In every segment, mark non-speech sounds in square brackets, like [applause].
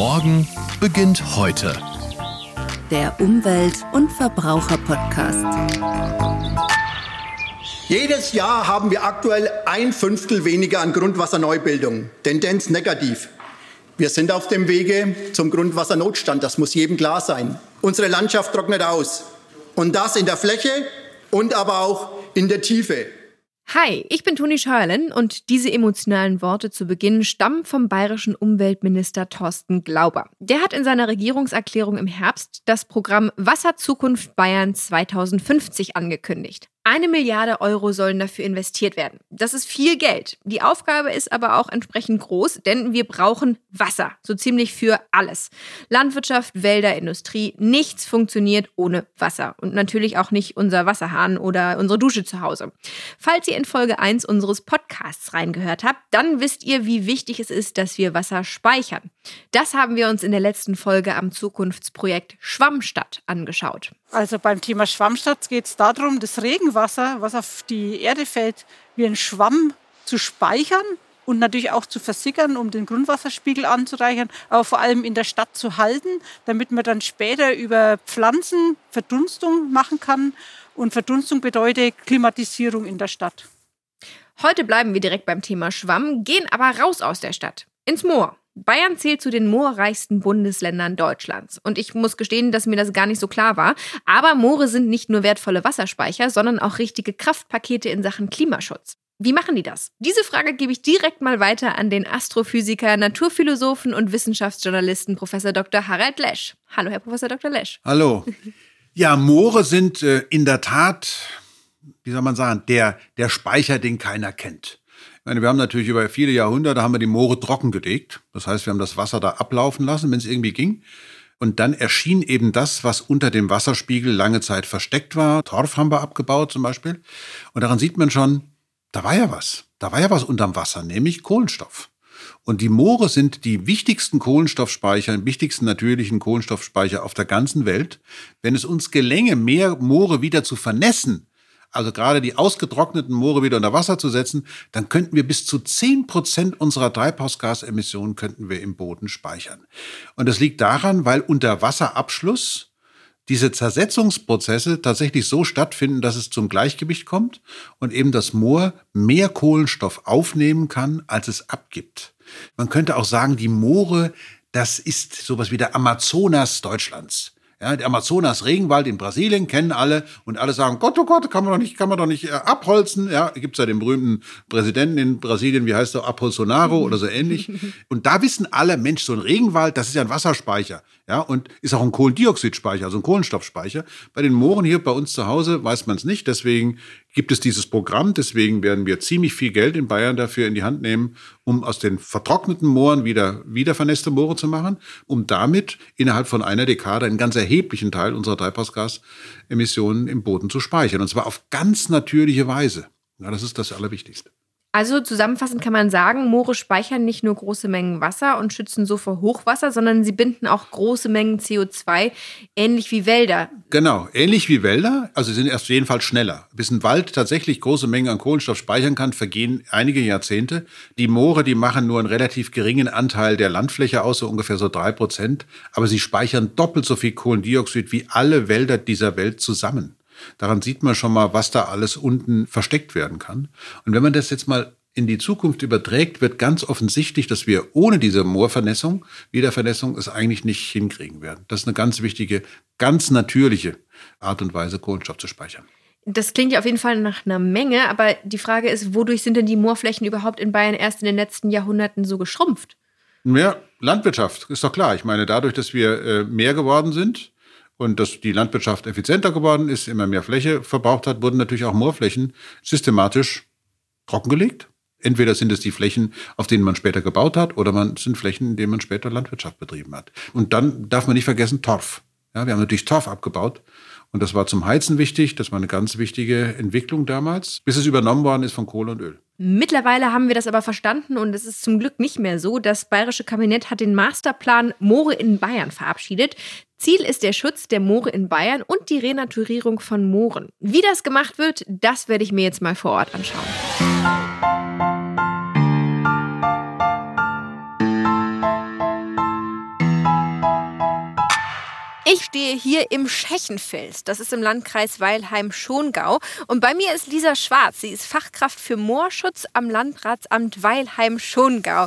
Morgen beginnt heute. Der Umwelt- und Verbraucher-Podcast. Jedes Jahr haben wir aktuell ein Fünftel weniger an Grundwasserneubildung. Tendenz negativ. Wir sind auf dem Wege zum Grundwassernotstand. Das muss jedem klar sein. Unsere Landschaft trocknet aus. Und das in der Fläche und aber auch in der Tiefe. Hi, ich bin Toni Scheuerlen und diese emotionalen Worte zu Beginn stammen vom bayerischen Umweltminister Thorsten Glauber. Der hat in seiner Regierungserklärung im Herbst das Programm Wasserzukunft Bayern 2050 angekündigt. Eine Milliarde Euro sollen dafür investiert werden. Das ist viel Geld. Die Aufgabe ist aber auch entsprechend groß, denn wir brauchen Wasser, so ziemlich für alles. Landwirtschaft, Wälder, Industrie, nichts funktioniert ohne Wasser. Und natürlich auch nicht unser Wasserhahn oder unsere Dusche zu Hause. Falls ihr in Folge 1 unseres Podcasts reingehört habt, dann wisst ihr, wie wichtig es ist, dass wir Wasser speichern. Das haben wir uns in der letzten Folge am Zukunftsprojekt Schwammstadt angeschaut. Also beim Thema Schwammstadt geht es darum, das Regenwasser, was auf die Erde fällt, wie ein Schwamm zu speichern und natürlich auch zu versickern, um den Grundwasserspiegel anzureichern, aber vor allem in der Stadt zu halten, damit man dann später über Pflanzen Verdunstung machen kann. Und Verdunstung bedeutet Klimatisierung in der Stadt. Heute bleiben wir direkt beim Thema Schwamm, gehen aber raus aus der Stadt, ins Moor. Bayern zählt zu den moorreichsten Bundesländern Deutschlands. Und ich muss gestehen, dass mir das gar nicht so klar war. Aber Moore sind nicht nur wertvolle Wasserspeicher, sondern auch richtige Kraftpakete in Sachen Klimaschutz. Wie machen die das? Diese Frage gebe ich direkt mal weiter an den Astrophysiker, Naturphilosophen und Wissenschaftsjournalisten Professor Dr. Harald Lesch. Hallo, Herr Professor Dr. Lesch. Hallo. [laughs] Ja, Moore sind äh, in der Tat, wie soll man sagen, der, der Speicher, den keiner kennt. Meine, wir haben natürlich über viele Jahrhunderte haben wir die Moore trockengelegt. Das heißt, wir haben das Wasser da ablaufen lassen, wenn es irgendwie ging. Und dann erschien eben das, was unter dem Wasserspiegel lange Zeit versteckt war. Torf haben wir abgebaut zum Beispiel. Und daran sieht man schon, da war ja was. Da war ja was unterm Wasser, nämlich Kohlenstoff. Und die Moore sind die wichtigsten Kohlenstoffspeicher, wichtigsten natürlichen Kohlenstoffspeicher auf der ganzen Welt. Wenn es uns gelänge, mehr Moore wieder zu vernässen, also gerade die ausgetrockneten Moore wieder unter Wasser zu setzen, dann könnten wir bis zu zehn Prozent unserer Treibhausgasemissionen könnten wir im Boden speichern. Und das liegt daran, weil unter Wasserabschluss diese Zersetzungsprozesse tatsächlich so stattfinden, dass es zum Gleichgewicht kommt und eben das Moor mehr Kohlenstoff aufnehmen kann, als es abgibt. Man könnte auch sagen, die Moore, das ist sowas wie der Amazonas Deutschlands. Ja, der Amazonas-Regenwald in Brasilien kennen alle und alle sagen, Gott, oh Gott, kann man doch nicht, kann man doch nicht äh, abholzen. Ja, gibt's ja den berühmten Präsidenten in Brasilien, wie heißt er, Apolsonaro oder so ähnlich. [laughs] Und da wissen alle, Mensch, so ein Regenwald, das ist ja ein Wasserspeicher. Ja, und ist auch ein Kohlendioxidspeicher, also ein Kohlenstoffspeicher. Bei den Mooren hier bei uns zu Hause weiß man es nicht. Deswegen gibt es dieses Programm. Deswegen werden wir ziemlich viel Geld in Bayern dafür in die Hand nehmen, um aus den vertrockneten Mooren wieder, wieder vernässte Moore zu machen, um damit innerhalb von einer Dekade einen ganz erheblichen Teil unserer Treibhausgasemissionen im Boden zu speichern. Und zwar auf ganz natürliche Weise. Ja, das ist das Allerwichtigste. Also zusammenfassend kann man sagen, Moore speichern nicht nur große Mengen Wasser und schützen so vor Hochwasser, sondern sie binden auch große Mengen CO2, ähnlich wie Wälder. Genau, ähnlich wie Wälder, also sie sind erst jeden Fall schneller. Bis ein Wald tatsächlich große Mengen an Kohlenstoff speichern kann, vergehen einige Jahrzehnte. Die Moore, die machen nur einen relativ geringen Anteil der Landfläche aus, so ungefähr so drei Prozent, aber sie speichern doppelt so viel Kohlendioxid wie alle Wälder dieser Welt zusammen. Daran sieht man schon mal, was da alles unten versteckt werden kann. Und wenn man das jetzt mal in die Zukunft überträgt, wird ganz offensichtlich, dass wir ohne diese Moorvernässung, Wiedervernässung, es eigentlich nicht hinkriegen werden. Das ist eine ganz wichtige, ganz natürliche Art und Weise, Kohlenstoff zu speichern. Das klingt ja auf jeden Fall nach einer Menge, aber die Frage ist, wodurch sind denn die Moorflächen überhaupt in Bayern erst in den letzten Jahrhunderten so geschrumpft? Ja, Landwirtschaft, ist doch klar. Ich meine, dadurch, dass wir äh, mehr geworden sind, und dass die Landwirtschaft effizienter geworden ist, immer mehr Fläche verbraucht hat, wurden natürlich auch Moorflächen systematisch trockengelegt. Entweder sind es die Flächen, auf denen man später gebaut hat, oder man sind Flächen, in denen man später Landwirtschaft betrieben hat. Und dann darf man nicht vergessen Torf. Ja, wir haben natürlich Torf abgebaut. Und das war zum Heizen wichtig. Das war eine ganz wichtige Entwicklung damals, bis es übernommen worden ist von Kohle und Öl. Mittlerweile haben wir das aber verstanden und es ist zum Glück nicht mehr so. Das bayerische Kabinett hat den Masterplan Moore in Bayern verabschiedet. Ziel ist der Schutz der Moore in Bayern und die Renaturierung von Mooren. Wie das gemacht wird, das werde ich mir jetzt mal vor Ort anschauen. Ich stehe hier im Schechenfels. Das ist im Landkreis Weilheim-Schongau. Und bei mir ist Lisa Schwarz. Sie ist Fachkraft für Moorschutz am Landratsamt Weilheim-Schongau.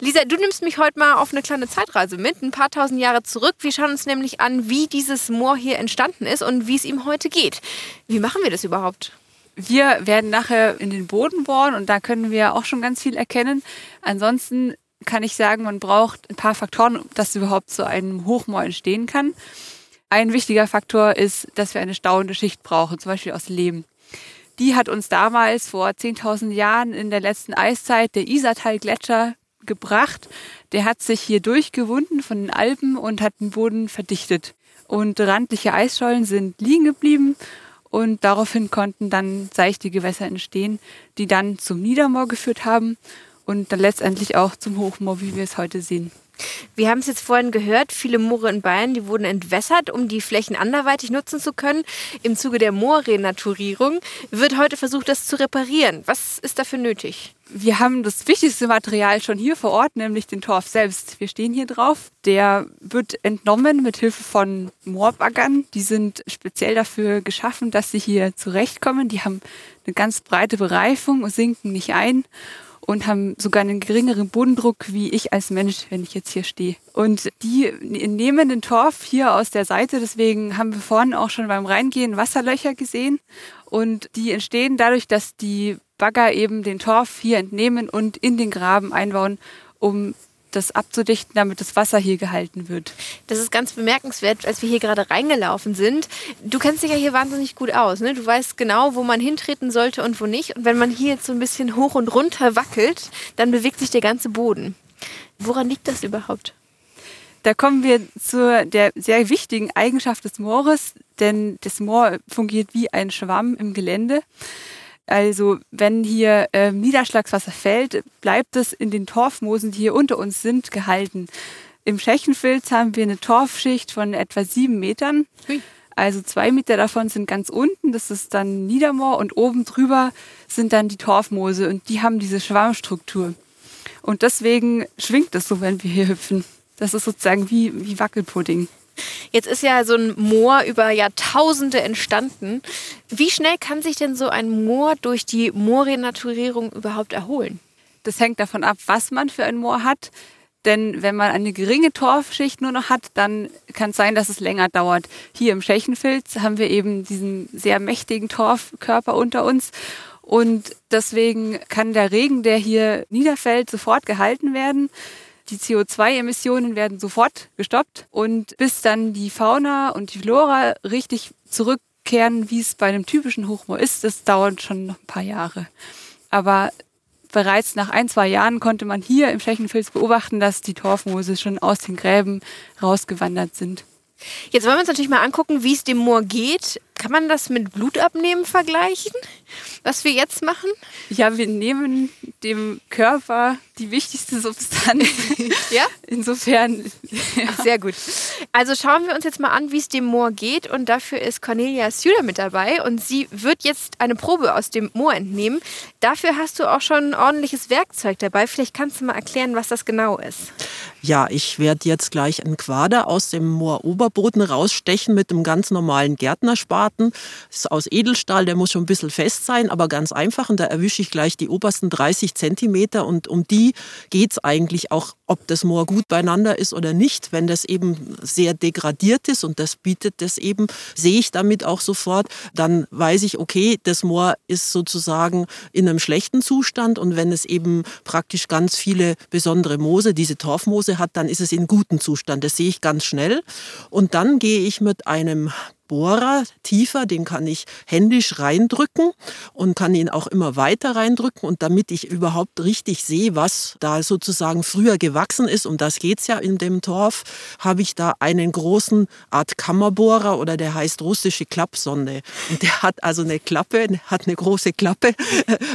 Lisa, du nimmst mich heute mal auf eine kleine Zeitreise mit, ein paar tausend Jahre zurück. Wir schauen uns nämlich an, wie dieses Moor hier entstanden ist und wie es ihm heute geht. Wie machen wir das überhaupt? Wir werden nachher in den Boden bohren und da können wir auch schon ganz viel erkennen. Ansonsten kann ich sagen, man braucht ein paar Faktoren, dass überhaupt so ein Hochmoor entstehen kann. Ein wichtiger Faktor ist, dass wir eine stauende Schicht brauchen, zum Beispiel aus Lehm. Die hat uns damals vor 10.000 Jahren in der letzten Eiszeit der Isartal-Gletscher gebracht. Der hat sich hier durchgewunden von den Alpen und hat den Boden verdichtet. Und randliche Eisschollen sind liegen geblieben und daraufhin konnten dann seichte Gewässer entstehen, die dann zum Niedermoor geführt haben und dann letztendlich auch zum Hochmoor, wie wir es heute sehen. Wir haben es jetzt vorhin gehört, viele Moore in Bayern, die wurden entwässert, um die Flächen anderweitig nutzen zu können. Im Zuge der Moorrenaturierung wird heute versucht, das zu reparieren. Was ist dafür nötig? Wir haben das wichtigste Material schon hier vor Ort, nämlich den Torf selbst. Wir stehen hier drauf. Der wird entnommen mit Hilfe von Moorbaggern. Die sind speziell dafür geschaffen, dass sie hier zurechtkommen. Die haben eine ganz breite Bereifung und sinken nicht ein und haben sogar einen geringeren Bodendruck wie ich als Mensch, wenn ich jetzt hier stehe. Und die nehmen den Torf hier aus der Seite, deswegen haben wir vorhin auch schon beim Reingehen Wasserlöcher gesehen und die entstehen dadurch, dass die Bagger eben den Torf hier entnehmen und in den Graben einbauen, um das abzudichten, damit das Wasser hier gehalten wird. Das ist ganz bemerkenswert, als wir hier gerade reingelaufen sind. Du kennst dich ja hier wahnsinnig gut aus. Ne? Du weißt genau, wo man hintreten sollte und wo nicht. Und wenn man hier jetzt so ein bisschen hoch und runter wackelt, dann bewegt sich der ganze Boden. Woran liegt das überhaupt? Da kommen wir zu der sehr wichtigen Eigenschaft des Moores, denn das Moor fungiert wie ein Schwamm im Gelände. Also wenn hier äh, Niederschlagswasser fällt, bleibt es in den Torfmoosen, die hier unter uns sind, gehalten. Im Schächenfilz haben wir eine Torfschicht von etwa sieben Metern. Also zwei Meter davon sind ganz unten, das ist dann Niedermoor und oben drüber sind dann die Torfmoose und die haben diese Schwarmstruktur. Und deswegen schwingt es so, wenn wir hier hüpfen. Das ist sozusagen wie, wie Wackelpudding. Jetzt ist ja so ein Moor über Jahrtausende entstanden. Wie schnell kann sich denn so ein Moor durch die Moorrenaturierung überhaupt erholen? Das hängt davon ab, was man für ein Moor hat. Denn wenn man eine geringe Torfschicht nur noch hat, dann kann es sein, dass es länger dauert. Hier im Schächenfilz haben wir eben diesen sehr mächtigen Torfkörper unter uns. Und deswegen kann der Regen, der hier niederfällt, sofort gehalten werden. Die CO2-Emissionen werden sofort gestoppt und bis dann die Fauna und die Flora richtig zurückkehren, wie es bei einem typischen Hochmoor ist, das dauert schon noch ein paar Jahre. Aber bereits nach ein, zwei Jahren konnte man hier im Schächenfels beobachten, dass die Torfmoose schon aus den Gräben rausgewandert sind. Jetzt wollen wir uns natürlich mal angucken, wie es dem Moor geht. Kann man das mit Blutabnehmen vergleichen, was wir jetzt machen? Ja, wir nehmen dem Körper die wichtigste Substanz. [laughs] ja? Insofern. Ja. Sehr gut. Also schauen wir uns jetzt mal an, wie es dem Moor geht. Und dafür ist Cornelia Süder mit dabei. Und sie wird jetzt eine Probe aus dem Moor entnehmen. Dafür hast du auch schon ein ordentliches Werkzeug dabei. Vielleicht kannst du mal erklären, was das genau ist. Ja, ich werde jetzt gleich einen Quader aus dem Mooroberboden rausstechen mit einem ganz normalen Gärtnerspaten. Das ist aus Edelstahl, der muss schon ein bisschen fest sein, aber ganz einfach. Und da erwische ich gleich die obersten 30 Zentimeter und um die geht es eigentlich auch, ob das Moor gut beieinander ist oder nicht. Wenn das eben sehr degradiert ist und das bietet das eben, sehe ich damit auch sofort, dann weiß ich, okay, das Moor ist sozusagen in einem schlechten Zustand und wenn es eben praktisch ganz viele besondere Moose, diese Torfmoose hat, dann ist es in gutem Zustand. Das sehe ich ganz schnell. Und dann gehe ich mit einem Bohrer tiefer, den kann ich händisch reindrücken und kann ihn auch immer weiter reindrücken. Und damit ich überhaupt richtig sehe, was da sozusagen früher gewachsen ist, um das geht es ja in dem Torf, habe ich da einen großen Art Kammerbohrer oder der heißt russische Klappsonde. Und der hat also eine Klappe, hat eine große Klappe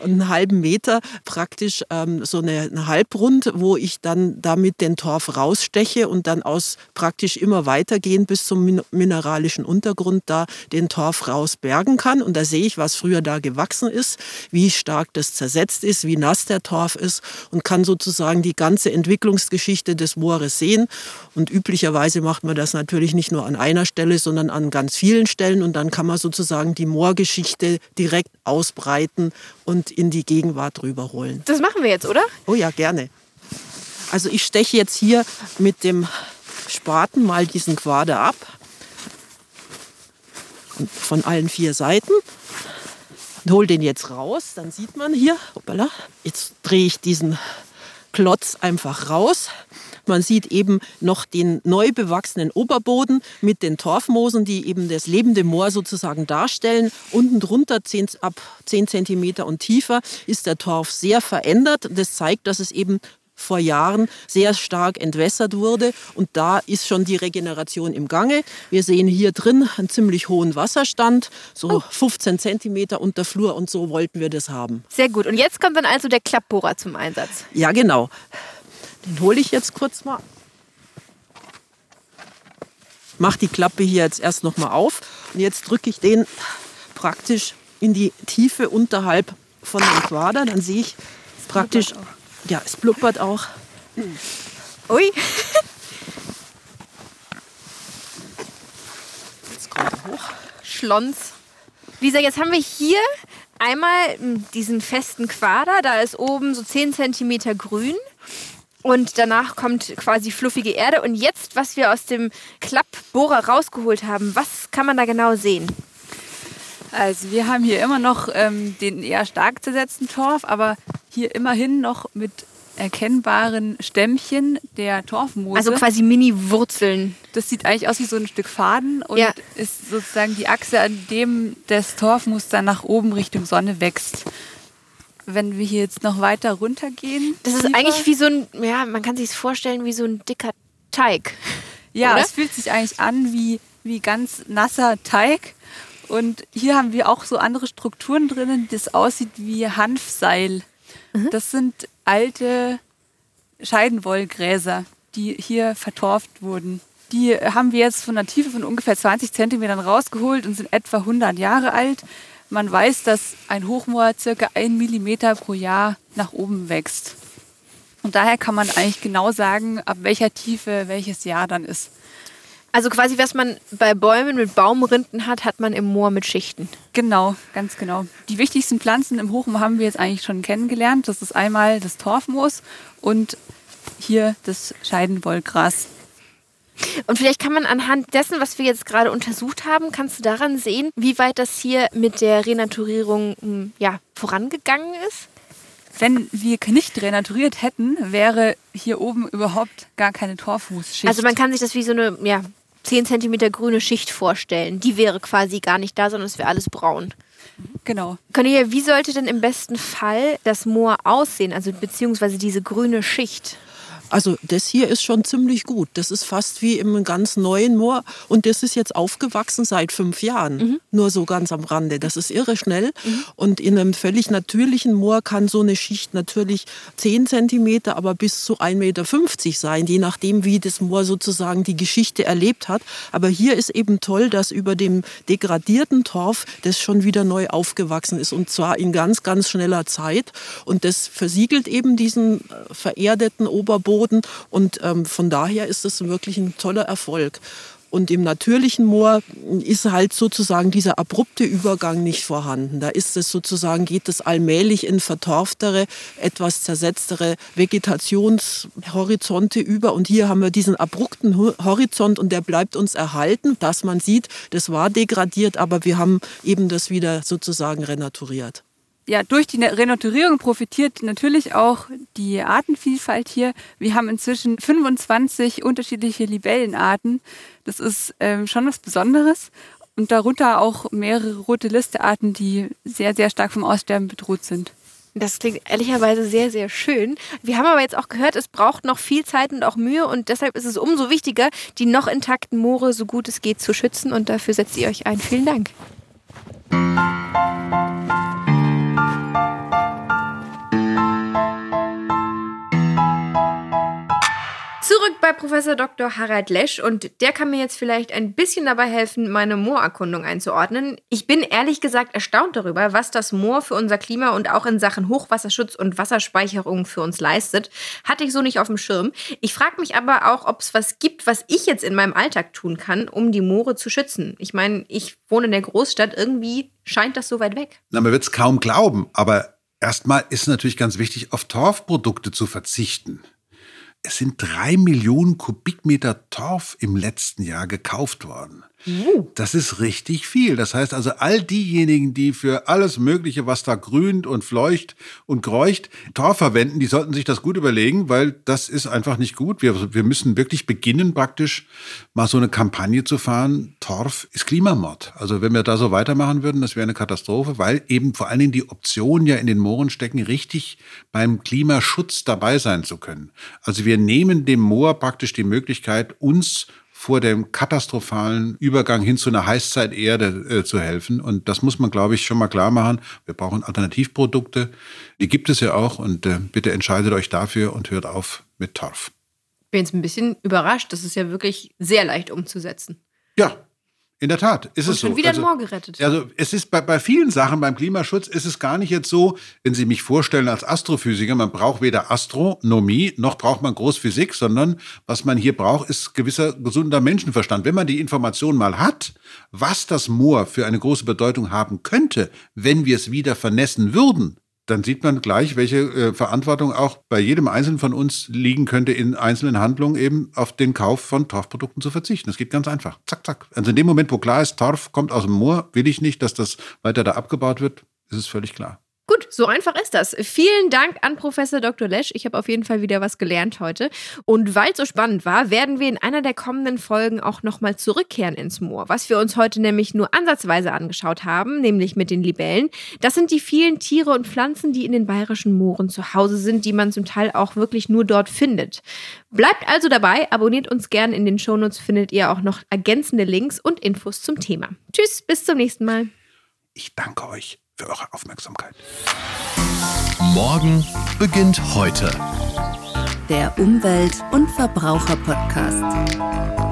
und [laughs] einen halben Meter praktisch ähm, so eine, eine Halbrund, wo ich dann damit den Torf raussteche und dann aus praktisch immer weitergehen bis zum mineralischen Untergrund Untergrund da den Torf rausbergen kann. Und da sehe ich, was früher da gewachsen ist, wie stark das zersetzt ist, wie nass der Torf ist und kann sozusagen die ganze Entwicklungsgeschichte des Moores sehen. Und üblicherweise macht man das natürlich nicht nur an einer Stelle, sondern an ganz vielen Stellen. Und dann kann man sozusagen die Moorgeschichte direkt ausbreiten und in die Gegenwart rüberholen. Das machen wir jetzt, oder? Oh ja, gerne. Also ich steche jetzt hier mit dem Spaten mal diesen Quader ab. Von allen vier Seiten. Und hole den jetzt raus. Dann sieht man hier, hoppala, jetzt drehe ich diesen Klotz einfach raus. Man sieht eben noch den neu bewachsenen Oberboden mit den Torfmoosen, die eben das lebende Moor sozusagen darstellen. Unten drunter, 10, ab 10 cm und tiefer, ist der Torf sehr verändert. Das zeigt, dass es eben vor Jahren sehr stark entwässert wurde. Und da ist schon die Regeneration im Gange. Wir sehen hier drin einen ziemlich hohen Wasserstand, so 15 Zentimeter unter Flur und so wollten wir das haben. Sehr gut. Und jetzt kommt dann also der Klappbohrer zum Einsatz. Ja, genau. Den hole ich jetzt kurz mal. Mach die Klappe hier jetzt erst noch mal auf und jetzt drücke ich den praktisch in die Tiefe unterhalb von dem Quader. Dann sehe ich praktisch ja, es blubbert auch. Ui. Jetzt kommt er hoch. Schlons. Lisa, jetzt haben wir hier einmal diesen festen Quader. Da ist oben so 10 cm grün. Und danach kommt quasi fluffige Erde. Und jetzt, was wir aus dem Klappbohrer rausgeholt haben, was kann man da genau sehen? Also wir haben hier immer noch ähm, den eher stark zersetzten Torf, aber hier immerhin noch mit erkennbaren Stämmchen der Torfmoose. Also quasi Mini-Wurzeln. Das sieht eigentlich aus wie so ein Stück Faden und Ja. ist sozusagen die Achse, an dem das Torfmoos dann nach oben Richtung Sonne wächst. Wenn wir hier jetzt noch weiter runtergehen. Das ist tiefer- eigentlich wie so ein, ja, man kann sich es vorstellen wie so ein dicker Teig. Ja, oder? es fühlt sich eigentlich an wie, wie ganz nasser Teig. Und hier haben wir auch so andere Strukturen drinnen, das aussieht wie Hanfseil. Das sind alte Scheidenwollgräser, die hier vertorft wurden. Die haben wir jetzt von einer Tiefe von ungefähr 20 Zentimetern rausgeholt und sind etwa 100 Jahre alt. Man weiß, dass ein Hochmoor circa ein Millimeter pro Jahr nach oben wächst. Und daher kann man eigentlich genau sagen, ab welcher Tiefe welches Jahr dann ist. Also quasi, was man bei Bäumen mit Baumrinden hat, hat man im Moor mit Schichten. Genau, ganz genau. Die wichtigsten Pflanzen im Hochmoor haben wir jetzt eigentlich schon kennengelernt. Das ist einmal das Torfmoos und hier das Scheidenwollgras. Und vielleicht kann man anhand dessen, was wir jetzt gerade untersucht haben, kannst du daran sehen, wie weit das hier mit der Renaturierung hm, ja, vorangegangen ist? Wenn wir nicht renaturiert hätten, wäre hier oben überhaupt gar keine Torfmoos-Schicht. Also man kann sich das wie so eine ja, 10 cm grüne Schicht vorstellen. Die wäre quasi gar nicht da, sondern es wäre alles braun. genau. Cornelia, wie sollte denn im besten Fall das Moor aussehen, also beziehungsweise diese grüne Schicht? Also das hier ist schon ziemlich gut. Das ist fast wie im ganz neuen Moor. Und das ist jetzt aufgewachsen seit fünf Jahren. Nur so ganz am Rande. Das ist irre schnell. Und in einem völlig natürlichen Moor kann so eine Schicht natürlich 10 Zentimeter, aber bis zu 1,50 Meter sein, je nachdem, wie das Moor sozusagen die Geschichte erlebt hat. Aber hier ist eben toll, dass über dem degradierten Torf das schon wieder neu aufgewachsen ist. Und zwar in ganz, ganz schneller Zeit. Und das versiegelt eben diesen äh, vererdeten Oberboden. Und ähm, von daher ist es wirklich ein toller Erfolg. Und im natürlichen Moor ist halt sozusagen dieser abrupte Übergang nicht vorhanden. Da ist es sozusagen, geht es allmählich in vertorftere, etwas zersetztere Vegetationshorizonte über. Und hier haben wir diesen abrupten Ho- Horizont und der bleibt uns erhalten, dass man sieht, das war degradiert, aber wir haben eben das wieder sozusagen renaturiert. Ja, durch die Renaturierung profitiert natürlich auch die Artenvielfalt hier. Wir haben inzwischen 25 unterschiedliche Libellenarten. Das ist ähm, schon was Besonderes. Und darunter auch mehrere rote Listearten, die sehr, sehr stark vom Aussterben bedroht sind. Das klingt ehrlicherweise sehr, sehr schön. Wir haben aber jetzt auch gehört, es braucht noch viel Zeit und auch Mühe und deshalb ist es umso wichtiger, die noch intakten Moore so gut es geht zu schützen und dafür setzt ihr euch ein. Vielen Dank. Zurück bei Professor Dr. Harald Lesch und der kann mir jetzt vielleicht ein bisschen dabei helfen, meine Moorerkundung einzuordnen. Ich bin ehrlich gesagt erstaunt darüber, was das Moor für unser Klima und auch in Sachen Hochwasserschutz und Wasserspeicherung für uns leistet. Hatte ich so nicht auf dem Schirm. Ich frage mich aber auch, ob es was gibt, was ich jetzt in meinem Alltag tun kann, um die Moore zu schützen. Ich meine, ich wohne in der Großstadt, irgendwie scheint das so weit weg. Na, man wird es kaum glauben, aber erstmal ist natürlich ganz wichtig, auf Torfprodukte zu verzichten. Es sind drei Millionen Kubikmeter Torf im letzten Jahr gekauft worden. Das ist richtig viel. Das heißt also, all diejenigen, die für alles Mögliche, was da grünt und fleucht und kreucht, Torf verwenden, die sollten sich das gut überlegen, weil das ist einfach nicht gut. Wir, wir müssen wirklich beginnen, praktisch mal so eine Kampagne zu fahren. Torf ist Klimamord. Also wenn wir da so weitermachen würden, das wäre eine Katastrophe, weil eben vor allen Dingen die Option ja in den Mooren stecken, richtig beim Klimaschutz dabei sein zu können. Also wir nehmen dem Moor praktisch die Möglichkeit, uns vor dem katastrophalen Übergang hin zu einer Heißzeiterde äh, zu helfen. Und das muss man, glaube ich, schon mal klar machen. Wir brauchen Alternativprodukte. Die gibt es ja auch. Und äh, bitte entscheidet euch dafür und hört auf mit Torf. Ich bin jetzt ein bisschen überrascht. Das ist ja wirklich sehr leicht umzusetzen. Ja, in der Tat, ist Und es so. schon wieder also, ein Moor gerettet. Also es ist bei, bei vielen Sachen beim Klimaschutz ist es gar nicht jetzt so, wenn Sie mich vorstellen als Astrophysiker, man braucht weder Astronomie noch braucht man Großphysik, sondern was man hier braucht, ist gewisser gesunder Menschenverstand. Wenn man die Information mal hat, was das Moor für eine große Bedeutung haben könnte, wenn wir es wieder vernässen würden, dann sieht man gleich, welche äh, Verantwortung auch bei jedem Einzelnen von uns liegen könnte, in einzelnen Handlungen eben auf den Kauf von Torfprodukten zu verzichten. Das geht ganz einfach. Zack, zack. Also in dem Moment, wo klar ist, Torf kommt aus dem Moor, will ich nicht, dass das weiter da abgebaut wird, ist es völlig klar. So einfach ist das. Vielen Dank an Professor Dr. Lesch. Ich habe auf jeden Fall wieder was gelernt heute. Und weil es so spannend war, werden wir in einer der kommenden Folgen auch nochmal zurückkehren ins Moor. Was wir uns heute nämlich nur ansatzweise angeschaut haben, nämlich mit den Libellen. Das sind die vielen Tiere und Pflanzen, die in den bayerischen Mooren zu Hause sind, die man zum Teil auch wirklich nur dort findet. Bleibt also dabei, abonniert uns gern. In den Shownotes findet ihr auch noch ergänzende Links und Infos zum Thema. Tschüss, bis zum nächsten Mal. Ich danke euch für eure Aufmerksamkeit. Morgen beginnt heute. Der Umwelt- und Verbraucher-Podcast.